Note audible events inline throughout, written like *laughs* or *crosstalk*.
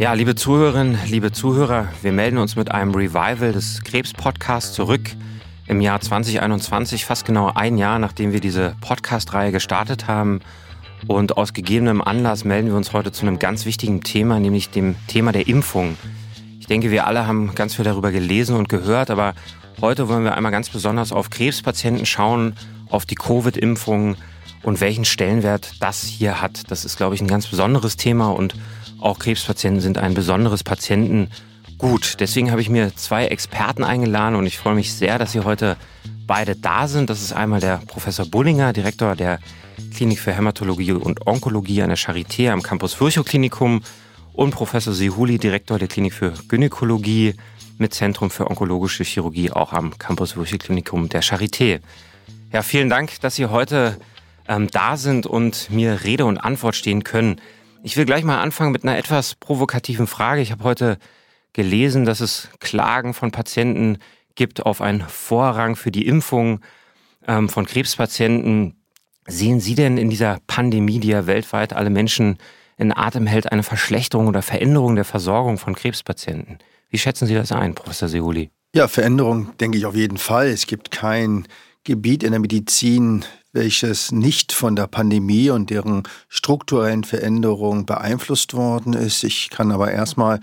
Ja, liebe Zuhörerinnen, liebe Zuhörer, wir melden uns mit einem Revival des Krebs-Podcasts zurück im Jahr 2021, fast genau ein Jahr, nachdem wir diese Podcast-Reihe gestartet haben. Und aus gegebenem Anlass melden wir uns heute zu einem ganz wichtigen Thema, nämlich dem Thema der Impfung. Ich denke, wir alle haben ganz viel darüber gelesen und gehört, aber heute wollen wir einmal ganz besonders auf Krebspatienten schauen, auf die Covid-Impfung und welchen Stellenwert das hier hat. Das ist, glaube ich, ein ganz besonderes Thema und auch Krebspatienten sind ein besonderes Patientengut. Deswegen habe ich mir zwei Experten eingeladen und ich freue mich sehr, dass Sie heute beide da sind. Das ist einmal der Professor Bullinger, Direktor der Klinik für Hämatologie und Onkologie an der Charité am Campus Virchow Klinikum und Professor Sehuli, Direktor der Klinik für Gynäkologie mit Zentrum für onkologische Chirurgie auch am Campus Virchow Klinikum der Charité. Ja, vielen Dank, dass Sie heute ähm, da sind und mir Rede und Antwort stehen können. Ich will gleich mal anfangen mit einer etwas provokativen Frage. Ich habe heute gelesen, dass es Klagen von Patienten gibt auf einen Vorrang für die Impfung ähm, von Krebspatienten. Sehen Sie denn in dieser Pandemie, die ja weltweit alle Menschen in Atem hält, eine Verschlechterung oder Veränderung der Versorgung von Krebspatienten? Wie schätzen Sie das ein, Professor Seuli? Ja, Veränderung denke ich auf jeden Fall. Es gibt kein Gebiet in der Medizin, welches nicht von der Pandemie und deren strukturellen Veränderungen beeinflusst worden ist. Ich kann aber erstmal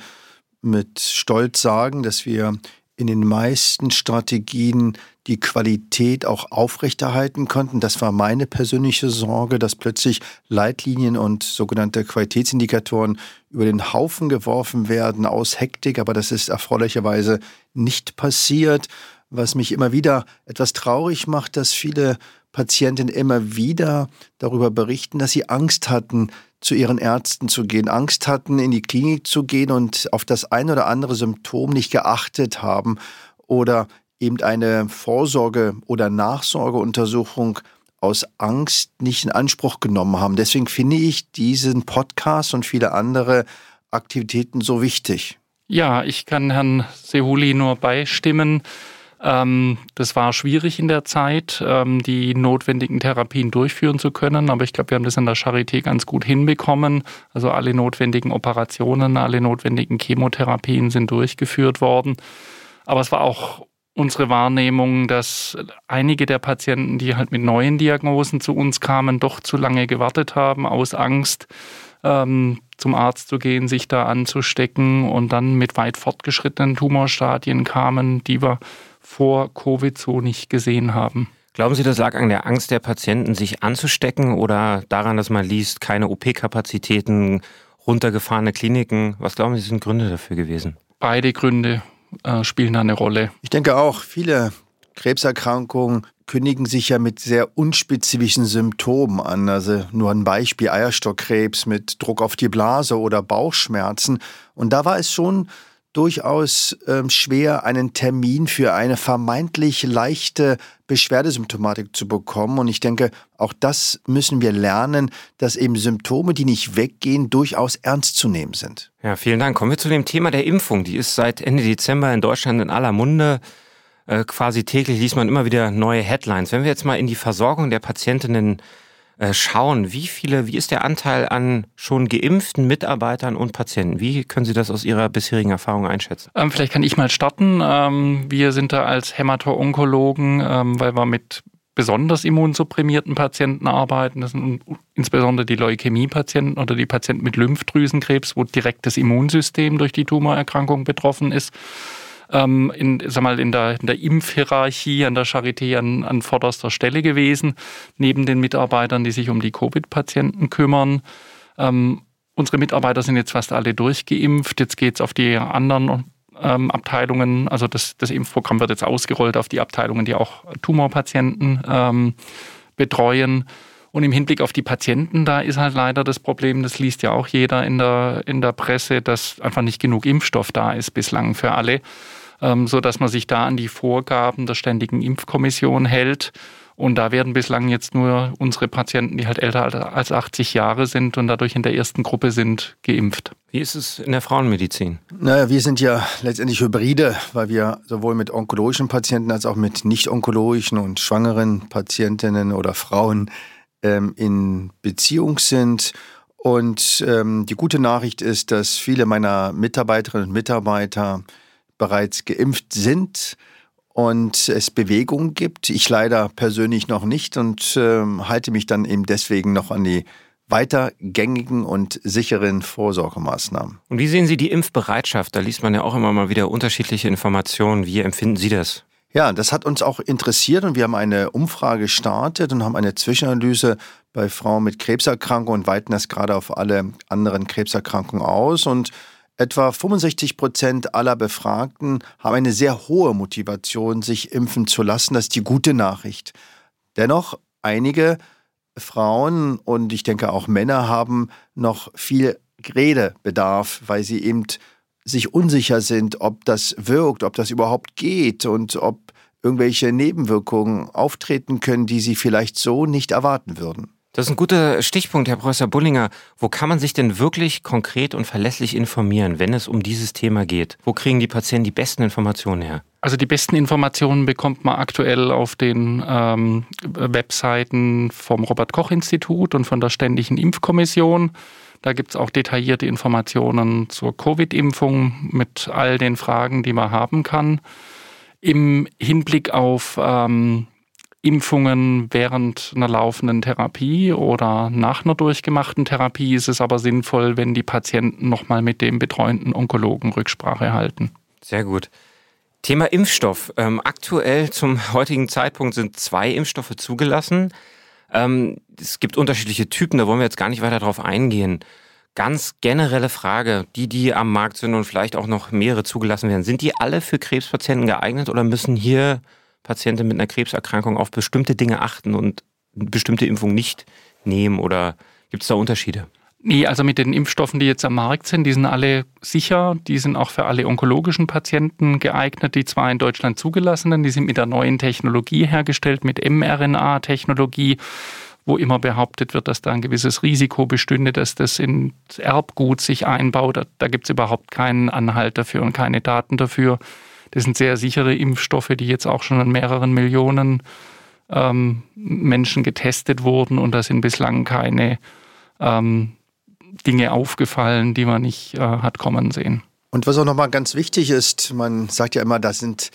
mit Stolz sagen, dass wir in den meisten Strategien die Qualität auch aufrechterhalten konnten. Das war meine persönliche Sorge, dass plötzlich Leitlinien und sogenannte Qualitätsindikatoren über den Haufen geworfen werden aus Hektik, aber das ist erfreulicherweise nicht passiert. Was mich immer wieder etwas traurig macht, dass viele Patientinnen immer wieder darüber berichten, dass sie Angst hatten, zu ihren Ärzten zu gehen, Angst hatten, in die Klinik zu gehen und auf das ein oder andere Symptom nicht geachtet haben oder eben eine Vorsorge- oder Nachsorgeuntersuchung aus Angst nicht in Anspruch genommen haben. Deswegen finde ich diesen Podcast und viele andere Aktivitäten so wichtig. Ja, ich kann Herrn Sehuli nur beistimmen. Ähm, das war schwierig in der Zeit, ähm, die notwendigen Therapien durchführen zu können, aber ich glaube, wir haben das in der Charité ganz gut hinbekommen. Also alle notwendigen Operationen, alle notwendigen Chemotherapien sind durchgeführt worden. Aber es war auch unsere Wahrnehmung, dass einige der Patienten, die halt mit neuen Diagnosen zu uns kamen, doch zu lange gewartet haben aus Angst, ähm, zum Arzt zu gehen, sich da anzustecken und dann mit weit fortgeschrittenen Tumorstadien kamen, die wir vor Covid so nicht gesehen haben. Glauben Sie, das lag an der Angst der Patienten, sich anzustecken oder daran, dass man liest, keine OP-Kapazitäten, runtergefahrene Kliniken? Was glauben Sie, sind Gründe dafür gewesen? Beide Gründe äh, spielen da eine Rolle. Ich denke auch, viele Krebserkrankungen kündigen sich ja mit sehr unspezifischen Symptomen an. Also nur ein Beispiel Eierstockkrebs mit Druck auf die Blase oder Bauchschmerzen. Und da war es schon durchaus ähm, schwer, einen Termin für eine vermeintlich leichte Beschwerdesymptomatik zu bekommen. Und ich denke, auch das müssen wir lernen, dass eben Symptome, die nicht weggehen, durchaus ernst zu nehmen sind. Ja, vielen Dank. Kommen wir zu dem Thema der Impfung. Die ist seit Ende Dezember in Deutschland in aller Munde. Äh, quasi täglich liest man immer wieder neue Headlines. Wenn wir jetzt mal in die Versorgung der Patientinnen äh, schauen, wie viele, wie ist der Anteil an schon geimpften Mitarbeitern und Patienten? Wie können Sie das aus Ihrer bisherigen Erfahrung einschätzen? Ähm, vielleicht kann ich mal starten. Ähm, wir sind da als Hämato-Onkologen, ähm, weil wir mit besonders immunsupprimierten Patienten arbeiten. Das sind insbesondere die Leukämie-Patienten oder die Patienten mit Lymphdrüsenkrebs, wo direkt das Immunsystem durch die Tumorerkrankung betroffen ist ähm, in, sag mal, in, der, in der Impfhierarchie an der Charité an, an vorderster Stelle gewesen, neben den Mitarbeitern, die sich um die Covid-Patienten kümmern. Ähm, unsere Mitarbeiter sind jetzt fast alle durchgeimpft. Jetzt geht es auf die anderen ähm, Abteilungen. Also das, das Impfprogramm wird jetzt ausgerollt auf die Abteilungen, die auch Tumorpatienten ähm, betreuen. Und im Hinblick auf die Patienten, da ist halt leider das Problem, das liest ja auch jeder in der, in der Presse, dass einfach nicht genug Impfstoff da ist bislang für alle ähm, so dass man sich da an die Vorgaben der Ständigen Impfkommission hält. Und da werden bislang jetzt nur unsere Patienten, die halt älter als 80 Jahre sind und dadurch in der ersten Gruppe sind, geimpft. Wie ist es in der Frauenmedizin? Naja, wir sind ja letztendlich Hybride, weil wir sowohl mit onkologischen Patienten als auch mit nicht-onkologischen und schwangeren Patientinnen oder Frauen ähm, in Beziehung sind. Und ähm, die gute Nachricht ist, dass viele meiner Mitarbeiterinnen und Mitarbeiter bereits geimpft sind und es Bewegungen gibt. Ich leider persönlich noch nicht und äh, halte mich dann eben deswegen noch an die weiter gängigen und sicheren Vorsorgemaßnahmen. Und wie sehen Sie die Impfbereitschaft? Da liest man ja auch immer mal wieder unterschiedliche Informationen. Wie empfinden Sie das? Ja, das hat uns auch interessiert und wir haben eine Umfrage gestartet und haben eine Zwischenanalyse bei Frauen mit Krebserkrankung und weiten das gerade auf alle anderen Krebserkrankungen aus. Und etwa 65 Prozent aller Befragten haben eine sehr hohe Motivation, sich impfen zu lassen. Das ist die gute Nachricht. Dennoch, einige Frauen und ich denke auch Männer haben noch viel Redebedarf, weil sie eben sich unsicher sind, ob das wirkt, ob das überhaupt geht und ob irgendwelche Nebenwirkungen auftreten können, die sie vielleicht so nicht erwarten würden. Das ist ein guter Stichpunkt, Herr Professor Bullinger. Wo kann man sich denn wirklich konkret und verlässlich informieren, wenn es um dieses Thema geht? Wo kriegen die Patienten die besten Informationen her? Also die besten Informationen bekommt man aktuell auf den ähm, Webseiten vom Robert Koch Institut und von der Ständigen Impfkommission. Da gibt es auch detaillierte Informationen zur Covid-Impfung mit all den Fragen, die man haben kann. Im Hinblick auf ähm, Impfungen während einer laufenden Therapie oder nach einer durchgemachten Therapie ist es aber sinnvoll, wenn die Patienten nochmal mit dem betreuenden Onkologen Rücksprache halten. Sehr gut. Thema Impfstoff. Ähm, aktuell zum heutigen Zeitpunkt sind zwei Impfstoffe zugelassen. Ähm, es gibt unterschiedliche Typen, da wollen wir jetzt gar nicht weiter drauf eingehen. Ganz generelle Frage, die, die am Markt sind und vielleicht auch noch mehrere zugelassen werden, sind die alle für Krebspatienten geeignet oder müssen hier Patienten mit einer Krebserkrankung auf bestimmte Dinge achten und bestimmte Impfungen nicht nehmen oder gibt es da Unterschiede? Nee, also mit den Impfstoffen, die jetzt am Markt sind, die sind alle sicher. Die sind auch für alle onkologischen Patienten geeignet, die zwar in Deutschland zugelassenen, die sind mit der neuen Technologie hergestellt, mit mRNA-Technologie, wo immer behauptet wird, dass da ein gewisses Risiko bestünde, dass das ins Erbgut sich einbaut. Da, gibt es überhaupt keinen Anhalt dafür und keine Daten dafür. Das sind sehr sichere Impfstoffe, die jetzt auch schon an mehreren Millionen ähm, Menschen getestet wurden und da sind bislang keine ähm, Dinge aufgefallen, die man nicht äh, hat kommen sehen. Und was auch nochmal ganz wichtig ist, man sagt ja immer, da sind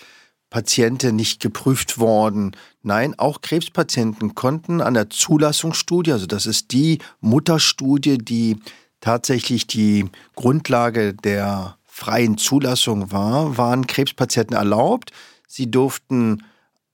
Patienten nicht geprüft worden. Nein, auch Krebspatienten konnten an der Zulassungsstudie, also das ist die Mutterstudie, die tatsächlich die Grundlage der freien Zulassung war, waren Krebspatienten erlaubt. Sie durften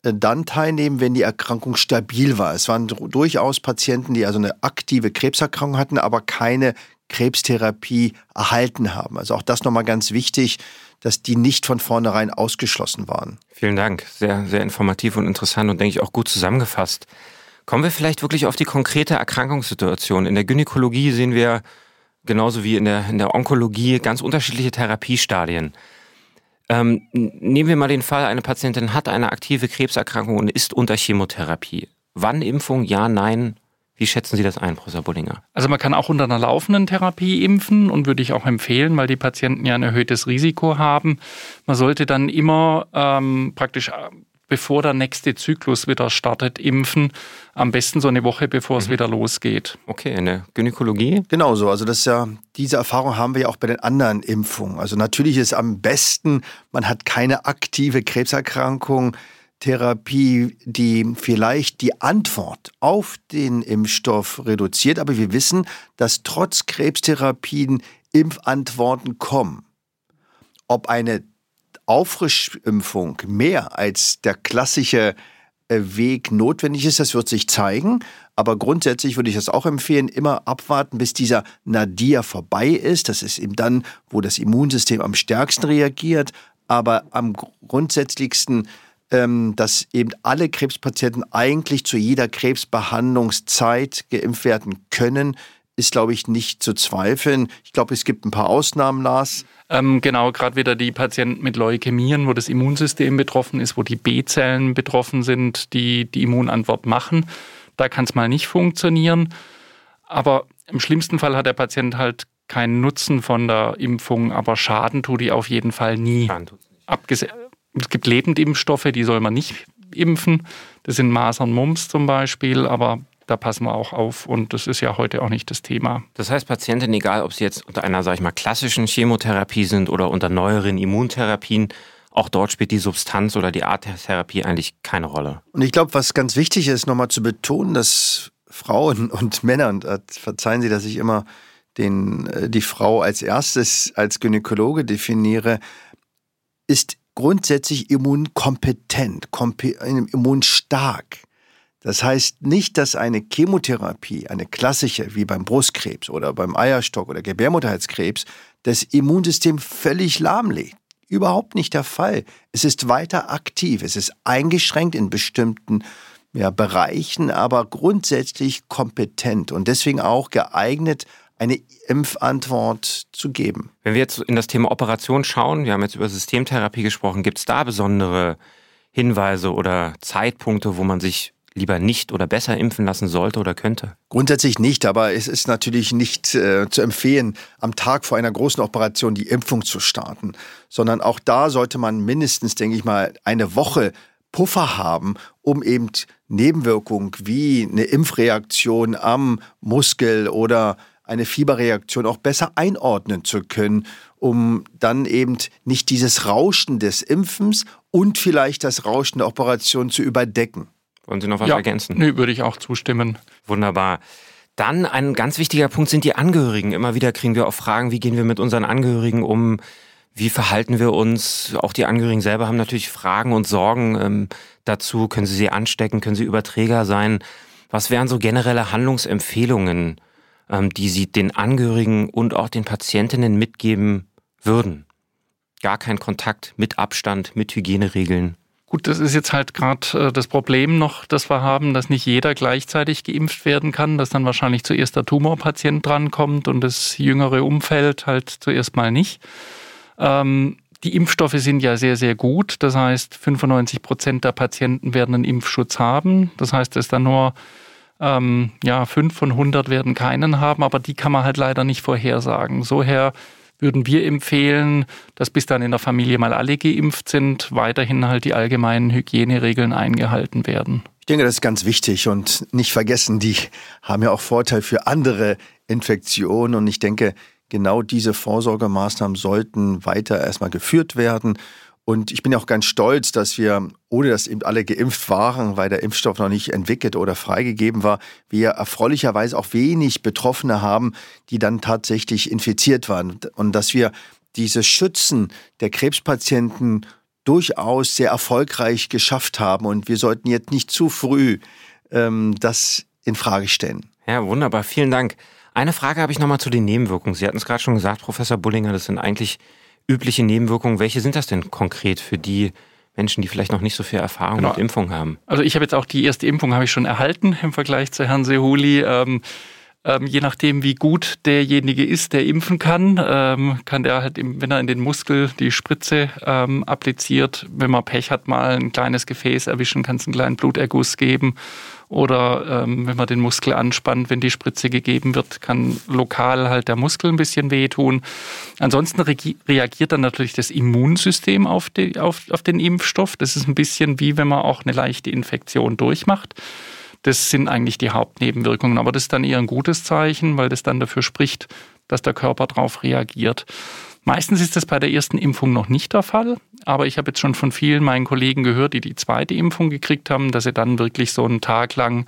äh, dann teilnehmen, wenn die Erkrankung stabil war. Es waren durchaus Patienten, die also eine aktive Krebserkrankung hatten, aber keine Krebstherapie erhalten haben. Also auch das nochmal ganz wichtig, dass die nicht von vornherein ausgeschlossen waren. Vielen Dank. Sehr, sehr informativ und interessant und denke ich auch gut zusammengefasst. Kommen wir vielleicht wirklich auf die konkrete Erkrankungssituation. In der Gynäkologie sehen wir genauso wie in der, in der Onkologie ganz unterschiedliche Therapiestadien. Ähm, nehmen wir mal den Fall, eine Patientin hat eine aktive Krebserkrankung und ist unter Chemotherapie. Wann Impfung? Ja, nein? Wie schätzen Sie das ein, Professor Bullinger? Also man kann auch unter einer laufenden Therapie impfen und würde ich auch empfehlen, weil die Patienten ja ein erhöhtes Risiko haben. Man sollte dann immer ähm, praktisch bevor der nächste Zyklus wieder startet, impfen. Am besten so eine Woche, bevor mhm. es wieder losgeht. Okay, in der Gynäkologie? Genauso. Also das ist ja, diese Erfahrung haben wir ja auch bei den anderen Impfungen. Also natürlich ist am besten, man hat keine aktive Krebserkrankung. Therapie, die vielleicht die Antwort auf den Impfstoff reduziert. Aber wir wissen, dass trotz Krebstherapien Impfantworten kommen. Ob eine Auffrischimpfung mehr als der klassische äh, Weg notwendig ist, das wird sich zeigen. Aber grundsätzlich würde ich das auch empfehlen, immer abwarten, bis dieser Nadir vorbei ist. Das ist eben dann, wo das Immunsystem am stärksten reagiert. Aber am grundsätzlichsten, ähm, dass eben alle Krebspatienten eigentlich zu jeder Krebsbehandlungszeit geimpft werden können, ist, glaube ich, nicht zu zweifeln. Ich glaube, es gibt ein paar Ausnahmen, Lars. Ähm, genau, gerade wieder die Patienten mit Leukämien, wo das Immunsystem betroffen ist, wo die B-Zellen betroffen sind, die die Immunantwort machen. Da kann es mal nicht funktionieren. Aber im schlimmsten Fall hat der Patient halt keinen Nutzen von der Impfung, aber Schaden tut die auf jeden Fall nie. Abgese es gibt Lebendimpfstoffe, die soll man nicht impfen. Das sind Masern, Mumps zum Beispiel, aber da passen wir auch auf und das ist ja heute auch nicht das Thema. Das heißt, Patienten, egal ob sie jetzt unter einer, sage ich mal, klassischen Chemotherapie sind oder unter neueren Immuntherapien, auch dort spielt die Substanz oder die Art der Therapie eigentlich keine Rolle. Und ich glaube, was ganz wichtig ist, nochmal zu betonen, dass Frauen *laughs* und Männer, und verzeihen Sie, dass ich immer den, äh, die Frau als erstes als Gynäkologe definiere, ist grundsätzlich immunkompetent, immunstark. Das heißt nicht, dass eine Chemotherapie, eine klassische, wie beim Brustkrebs oder beim Eierstock oder Gebärmutterhalskrebs, das Immunsystem völlig lahmlegt. Überhaupt nicht der Fall. Es ist weiter aktiv, es ist eingeschränkt in bestimmten ja, Bereichen, aber grundsätzlich kompetent und deswegen auch geeignet, eine Impfantwort zu geben. Wenn wir jetzt in das Thema Operation schauen, wir haben jetzt über Systemtherapie gesprochen, gibt es da besondere Hinweise oder Zeitpunkte, wo man sich lieber nicht oder besser impfen lassen sollte oder könnte? Grundsätzlich nicht, aber es ist natürlich nicht äh, zu empfehlen, am Tag vor einer großen Operation die Impfung zu starten, sondern auch da sollte man mindestens, denke ich mal, eine Woche Puffer haben, um eben Nebenwirkungen wie eine Impfreaktion am Muskel oder eine Fieberreaktion auch besser einordnen zu können, um dann eben nicht dieses Rauschen des Impfens und vielleicht das Rauschen der Operation zu überdecken. Wollen Sie noch was ja, ergänzen? Nee, würde ich auch zustimmen. Wunderbar. Dann ein ganz wichtiger Punkt sind die Angehörigen. Immer wieder kriegen wir auch Fragen, wie gehen wir mit unseren Angehörigen um? Wie verhalten wir uns? Auch die Angehörigen selber haben natürlich Fragen und Sorgen ähm, dazu. Können sie sie anstecken? Können sie Überträger sein? Was wären so generelle Handlungsempfehlungen, die Sie den Angehörigen und auch den Patientinnen mitgeben würden? Gar kein Kontakt mit Abstand, mit Hygieneregeln. Gut, das ist jetzt halt gerade äh, das Problem noch, das wir haben, dass nicht jeder gleichzeitig geimpft werden kann, dass dann wahrscheinlich zuerst der Tumorpatient drankommt und das jüngere Umfeld halt zuerst mal nicht. Ähm, die Impfstoffe sind ja sehr, sehr gut. Das heißt, 95 Prozent der Patienten werden einen Impfschutz haben. Das heißt, es dann nur ähm, ja, 5 von 100 werden keinen haben, aber die kann man halt leider nicht vorhersagen. So her würden wir empfehlen, dass bis dann in der Familie mal alle geimpft sind, weiterhin halt die allgemeinen Hygieneregeln eingehalten werden. Ich denke, das ist ganz wichtig und nicht vergessen, die haben ja auch Vorteil für andere Infektionen und ich denke, genau diese Vorsorgemaßnahmen sollten weiter erstmal geführt werden und ich bin auch ganz stolz, dass wir, ohne dass eben alle geimpft waren, weil der Impfstoff noch nicht entwickelt oder freigegeben war, wir erfreulicherweise auch wenig Betroffene haben, die dann tatsächlich infiziert waren. Und dass wir dieses Schützen der Krebspatienten durchaus sehr erfolgreich geschafft haben. Und wir sollten jetzt nicht zu früh ähm, das in Frage stellen. Ja, wunderbar. Vielen Dank. Eine Frage habe ich nochmal zu den Nebenwirkungen. Sie hatten es gerade schon gesagt, Professor Bullinger, das sind eigentlich übliche Nebenwirkungen, welche sind das denn konkret für die Menschen, die vielleicht noch nicht so viel Erfahrung genau. mit Impfung haben? Also ich habe jetzt auch die erste Impfung habe ich schon erhalten im Vergleich zu Herrn Sehuli. Ähm, ähm, je nachdem, wie gut derjenige ist, der impfen kann, ähm, kann der halt, wenn er in den Muskel die Spritze ähm, appliziert, wenn man Pech hat, mal ein kleines Gefäß erwischen, kann es einen kleinen Bluterguss geben oder ähm, wenn man den Muskel anspannt, wenn die Spritze gegeben wird, kann lokal halt der Muskel ein bisschen wehtun. Ansonsten reagiert dann natürlich das Immunsystem auf, die, auf, auf den Impfstoff. Das ist ein bisschen wie wenn man auch eine leichte Infektion durchmacht. Das sind eigentlich die Hauptnebenwirkungen, aber das ist dann eher ein gutes Zeichen, weil das dann dafür spricht, dass der Körper darauf reagiert. Meistens ist das bei der ersten Impfung noch nicht der Fall, aber ich habe jetzt schon von vielen meinen Kollegen gehört, die die zweite Impfung gekriegt haben, dass sie dann wirklich so einen Tag lang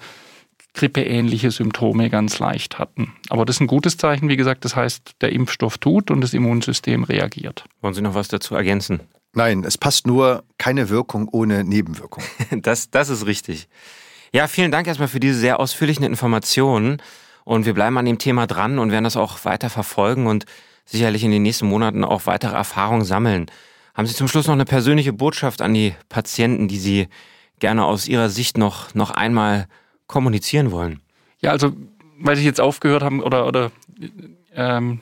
grippeähnliche Symptome ganz leicht hatten. Aber das ist ein gutes Zeichen, wie gesagt, das heißt, der Impfstoff tut und das Immunsystem reagiert. Wollen Sie noch was dazu ergänzen? Nein, es passt nur keine Wirkung ohne Nebenwirkung. *laughs* das, das ist richtig. Ja, vielen Dank erstmal für diese sehr ausführlichen Informationen. Und wir bleiben an dem Thema dran und werden das auch weiter verfolgen und sicherlich in den nächsten Monaten auch weitere Erfahrungen sammeln. Haben Sie zum Schluss noch eine persönliche Botschaft an die Patienten, die Sie gerne aus Ihrer Sicht noch, noch einmal kommunizieren wollen? Ja, also, weil Sie jetzt aufgehört haben oder, oder ähm,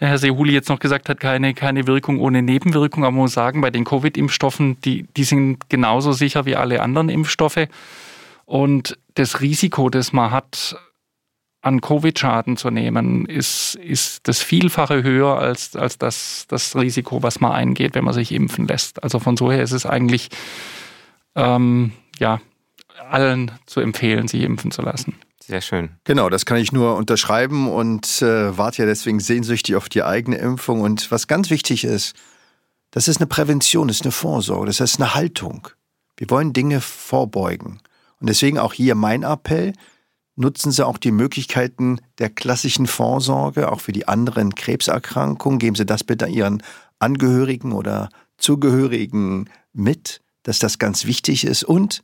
der Herr Sehuli jetzt noch gesagt hat, keine, keine Wirkung ohne Nebenwirkung. Aber man muss sagen, bei den Covid-Impfstoffen, die, die sind genauso sicher wie alle anderen Impfstoffe. Und das Risiko, das man hat, an Covid-Schaden zu nehmen, ist, ist das Vielfache höher als, als das, das Risiko, was man eingeht, wenn man sich impfen lässt. Also von so her ist es eigentlich ähm, ja, allen zu empfehlen, sich impfen zu lassen. Sehr schön. Genau, das kann ich nur unterschreiben und äh, warte ja deswegen sehnsüchtig auf die eigene Impfung. Und was ganz wichtig ist, das ist eine Prävention, das ist eine Vorsorge, das ist eine Haltung. Wir wollen Dinge vorbeugen. Und deswegen auch hier mein Appell, nutzen Sie auch die Möglichkeiten der klassischen Vorsorge, auch für die anderen Krebserkrankungen. Geben Sie das bitte Ihren Angehörigen oder Zugehörigen mit, dass das ganz wichtig ist. Und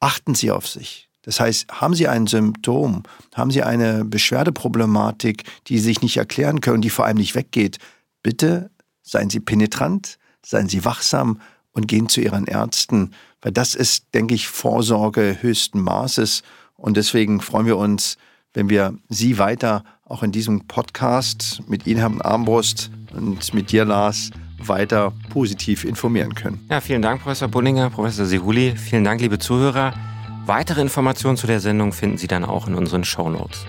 achten Sie auf sich. Das heißt, haben Sie ein Symptom, haben Sie eine Beschwerdeproblematik, die Sie sich nicht erklären können, die vor allem nicht weggeht, bitte seien Sie penetrant, seien Sie wachsam und gehen zu Ihren Ärzten, weil das ist, denke ich, Vorsorge höchsten Maßes. Und deswegen freuen wir uns, wenn wir Sie weiter auch in diesem Podcast mit Ihnen, Herrn Armbrust, und mit dir, Lars, weiter positiv informieren können. Ja, vielen Dank, Professor Bunninger, Professor Sehuli. Vielen Dank, liebe Zuhörer. Weitere Informationen zu der Sendung finden Sie dann auch in unseren Show Notes.